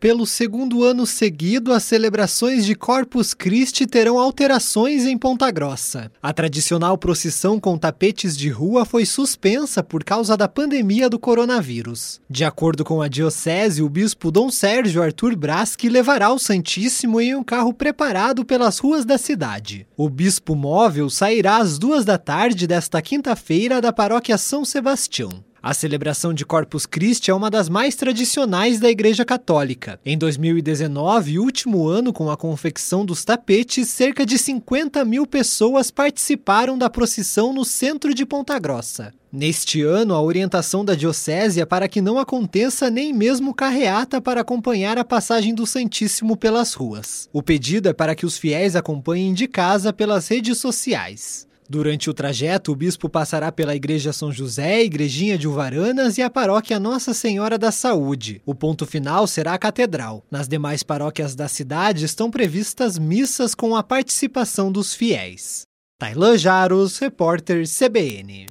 Pelo segundo ano seguido, as celebrações de Corpus Christi terão alterações em Ponta Grossa. A tradicional procissão com tapetes de rua foi suspensa por causa da pandemia do coronavírus. De acordo com a diocese, o bispo Dom Sérgio Arthur Braschi levará o Santíssimo em um carro preparado pelas ruas da cidade. O bispo móvel sairá às duas da tarde desta quinta-feira da paróquia São Sebastião. A celebração de Corpus Christi é uma das mais tradicionais da Igreja Católica. Em 2019, último ano com a confecção dos tapetes, cerca de 50 mil pessoas participaram da procissão no centro de Ponta Grossa. Neste ano, a orientação da Diocese é para que não aconteça nem mesmo carreata para acompanhar a passagem do Santíssimo pelas ruas. O pedido é para que os fiéis acompanhem de casa pelas redes sociais. Durante o trajeto, o bispo passará pela Igreja São José, Igrejinha de Uvaranas e a paróquia Nossa Senhora da Saúde. O ponto final será a Catedral. Nas demais paróquias da cidade estão previstas missas com a participação dos fiéis. Tailan Jaros, repórter CBN.